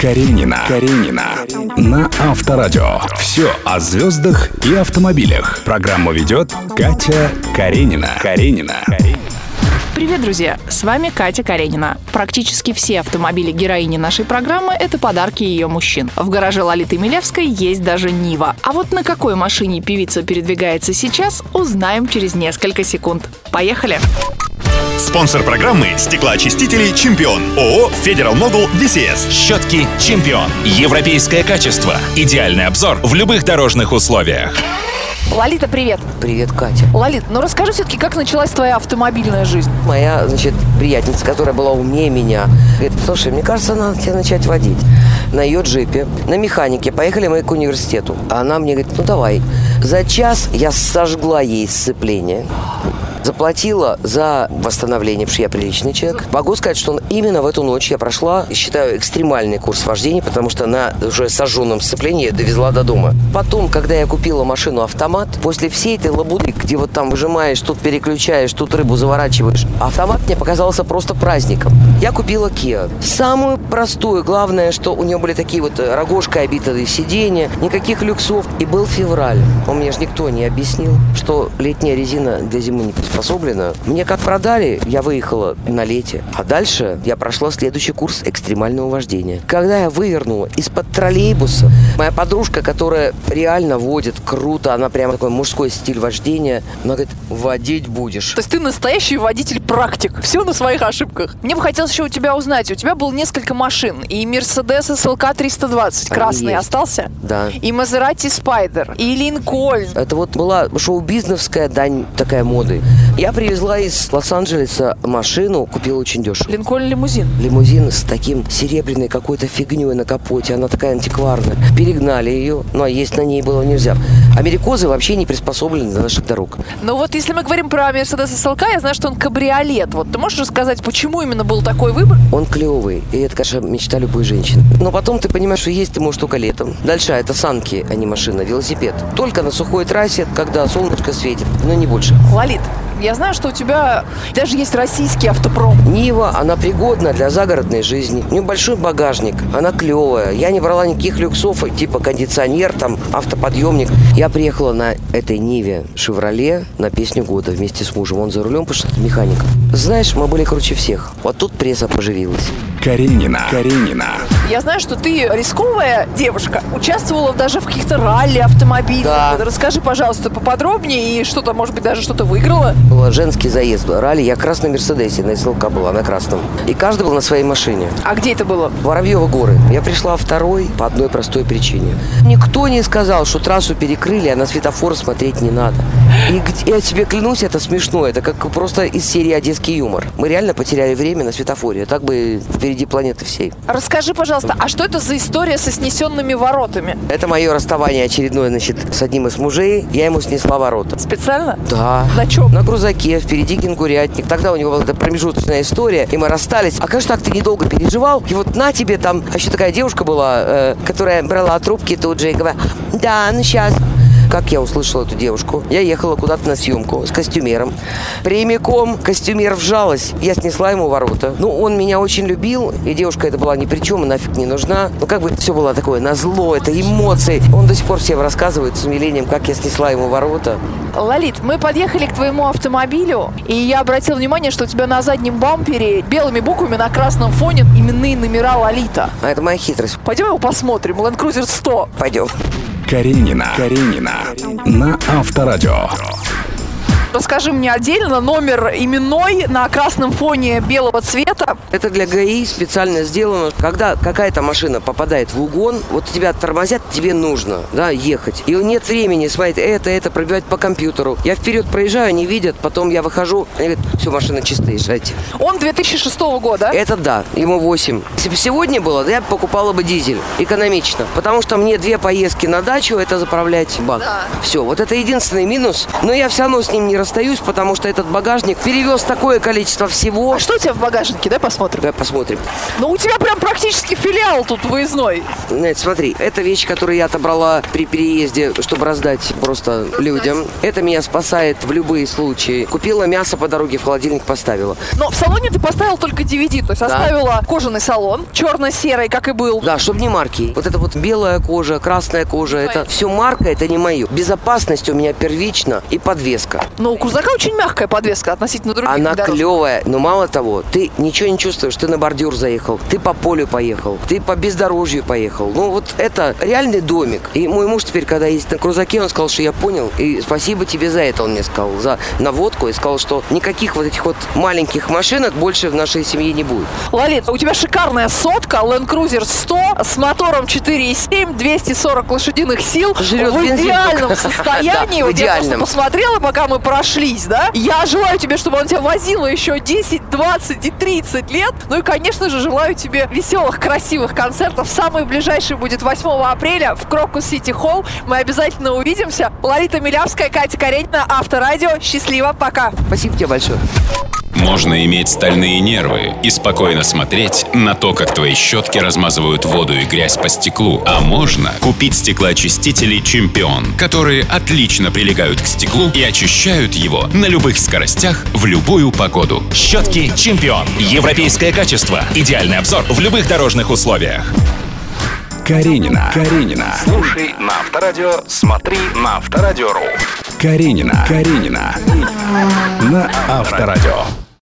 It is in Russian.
Каренина. Каренина. На Авторадио. Все о звездах и автомобилях. Программу ведет Катя Каренина. Каренина. Привет, друзья! С вами Катя Каренина. Практически все автомобили героини нашей программы – это подарки ее мужчин. В гараже Лолиты Милевской есть даже Нива. А вот на какой машине певица передвигается сейчас, узнаем через несколько секунд. Поехали! Спонсор программы – стеклоочистители «Чемпион». ООО «Федерал Могул VCS». Щетки «Чемпион». Европейское качество. Идеальный обзор в любых дорожных условиях. Лолита, привет! Привет, Катя. Лолит, ну расскажи все-таки, как началась твоя автомобильная жизнь? Моя, значит, приятница, которая была умнее меня, говорит, слушай, мне кажется, надо тебе начать водить. На ее джипе, на механике. Поехали мы к университету. А она мне говорит, ну давай. За час я сожгла ей сцепление. Заплатила за восстановление, потому что я приличный человек. Могу сказать, что именно в эту ночь я прошла, считаю, экстремальный курс вождения, потому что на уже сожженном сцеплении довезла до дома. Потом, когда я купила машину автомат, после всей этой лабуды, где вот там выжимаешь, тут переключаешь, тут рыбу заворачиваешь, автомат мне показался просто праздником. Я купила Kia. Самую простую, главное, что у нее были такие вот рогожкой обитые сиденья, никаких люксов. И был февраль. Он мне же никто не объяснил, что летняя резина для зимы не приспособлена. Мне как продали, я выехала на лете. А дальше я прошла следующий курс экстремального вождения. Когда я вывернула из-под троллейбуса, моя подружка, которая реально водит круто, она прямо такой мужской стиль вождения, она говорит, водить будешь. То есть ты настоящий водитель-практик. Все на своих ошибках. Мне бы хотелось еще у тебя узнать. У тебя было несколько машин. И Mercedes SLK 320 Они красный есть. остался. Да. И Maserati Spider. И Линкольн. Это вот была шоу-бизнесская дань такая моды. Я привезла из Лос-Анджелеса машину, купила очень дешево. Линкольн лимузин. Лимузин с таким серебряной какой-то фигней на капоте, она такая антикварная. Перегнали ее, но есть на ней было нельзя. Америкозы вообще не приспособлены для наших дорог. Но вот если мы говорим про Mercedes SLK, я знаю, что он кабриолет. Вот ты можешь рассказать, почему именно был такой выбор? Он клевый, и это, конечно, мечта любой женщины. Но потом ты понимаешь, что есть ты можешь только летом. Дальше это санки, а не машина, велосипед. Только на сухой трассе, когда солнышко светит, но не больше. Лолит, я знаю, что у тебя даже есть российский автопром. Нива, она пригодна для загородной жизни. У нее большой багажник, она клевая. Я не брала никаких люксов, типа кондиционер, там, автоподъемник. Я приехала на этой Ниве «Шевроле» на песню года вместе с мужем. Он за рулем, потому что это механик. Знаешь, мы были круче всех. Вот тут пресса поживилась. Каренина. Каренина. Я знаю, что ты рисковая девушка, участвовала даже в каких-то ралли автомобилей. Да. Расскажи, пожалуйста, поподробнее и что-то, может быть, даже что-то выиграла. Был женский заезд, ралли. Я в красном Мерседесе, на СЛК была, на красном. И каждый был на своей машине. А где это было? Воробьева горы. Я пришла второй по одной простой причине. Никто не сказал, что трассу перекрыли, а на светофор смотреть не надо. И я тебе клянусь, это смешно. Это как просто из серии «Одесский юмор». Мы реально потеряли время на светофоре. Так бы впереди планеты всей. Расскажи, пожалуйста, а что это за история со снесенными воротами? Это мое расставание очередное, значит, с одним из мужей. Я ему снесла ворота. Специально? Да. На чем? На грузаке, впереди кенгурятник. Тогда у него была эта промежуточная история, и мы расстались. А конечно, так ты недолго переживал. И вот на тебе там, а еще такая девушка была, э, которая брала трубки тут же и говорила, да, ну сейчас. Как я услышала эту девушку? Я ехала куда-то на съемку с костюмером. Прямиком костюмер вжалась. Я снесла ему ворота. Ну, он меня очень любил, и девушка это была ни при чем, и нафиг не нужна. Ну, как бы все было такое на зло, это эмоции. Он до сих пор всем рассказывает с умилением, как я снесла ему ворота. Лолит, мы подъехали к твоему автомобилю, и я обратила внимание, что у тебя на заднем бампере белыми буквами на красном фоне именные номера Лолита. А это моя хитрость. Пойдем его посмотрим. Land Cruiser 100. Пойдем. Каренина. Каренина. На Авторадио. Расскажи мне отдельно номер именной на красном фоне белого цвета. Это для ГАИ специально сделано. Когда какая-то машина попадает в угон, вот тебя тормозят, тебе нужно, да, ехать. И нет времени смотреть это, это, пробивать по компьютеру. Я вперед проезжаю, они видят, потом я выхожу, они говорят, все, машина чистая, езжайте. Он 2006 года. Это да, ему 8. Если бы сегодня было, да, я бы покупала бы дизель. Экономично. Потому что мне две поездки на дачу, это заправлять бак. Все, вот это единственный минус. Но я все равно с ним не расстаюсь, потому что этот багажник перевез такое количество всего. А что у тебя в багажнике? Давай посмотрим. Давай посмотрим. Ну, у тебя прям практически филиал тут выездной. Нет, смотри, это вещь, которую я отобрала при переезде, чтобы раздать просто людям. Это меня спасает в любые случаи. Купила мясо по дороге, в холодильник поставила. Но в салоне ты поставил только DVD, то есть оставила кожаный салон, черно-серый, как и был. Да, чтобы не марки. Вот это вот белая кожа, красная кожа, это все марка, это не мое. Безопасность у меня первична и подвеска. Но у крузака очень мягкая подвеска относительно других Она внедорожников. клевая, но мало того, ты ничего не чувствуешь, ты на бордюр заехал, ты по полю поехал, ты по бездорожью поехал. Ну вот это реальный домик. И мой муж теперь, когда ездит на крузаке, он сказал, что я понял, и спасибо тебе за это, он мне сказал, за наводку, и сказал, что никаких вот этих вот маленьких машинок больше в нашей семье не будет. Лолит, у тебя шикарная сотка, Land Cruiser 100 с мотором 4,7, 240 лошадиных сил. Жрет в бензин идеальном состоянии. Да, в Вот Я просто идеальном. посмотрела, пока мы прошлись, да? Я желаю тебе, чтобы он тебя возил еще 10, 20 и 30 лет. Ну и, конечно же, желаю тебе веселых, красивых концертов. Самый ближайший будет 8 апреля в Крокус Сити Холл. Мы обязательно увидимся. Лолита Милявская, Катя Каренина, Авторадио. Счастливо, пока. Спасибо тебе большое. Можно иметь стальные нервы и спокойно смотреть на то, как твои щетки размазывают воду и грязь по стеклу. А можно купить стеклоочистители «Чемпион», которые отлично прилегают к стеклу и очищают его на любых скоростях в любую погоду. Щетки «Чемпион». Европейское качество. Идеальный обзор в любых дорожных условиях. Каренина. Каренина. Слушай на Авторадио, смотри на Авторадио.ру. Каренина. Каренина. На Авторадио.